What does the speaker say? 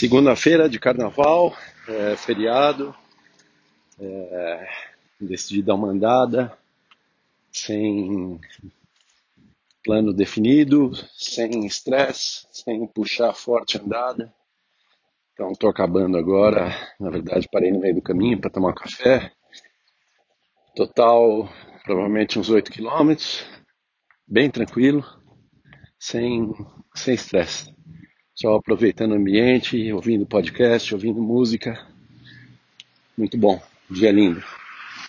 Segunda-feira de carnaval, é, feriado, é, decidi dar uma andada, sem plano definido, sem estresse, sem puxar forte andada. Então estou acabando agora, na verdade parei no meio do caminho para tomar um café. Total, provavelmente uns 8 quilômetros, bem tranquilo, sem sem estresse. Só aproveitando o ambiente, ouvindo podcast, ouvindo música. Muito bom. Dia lindo.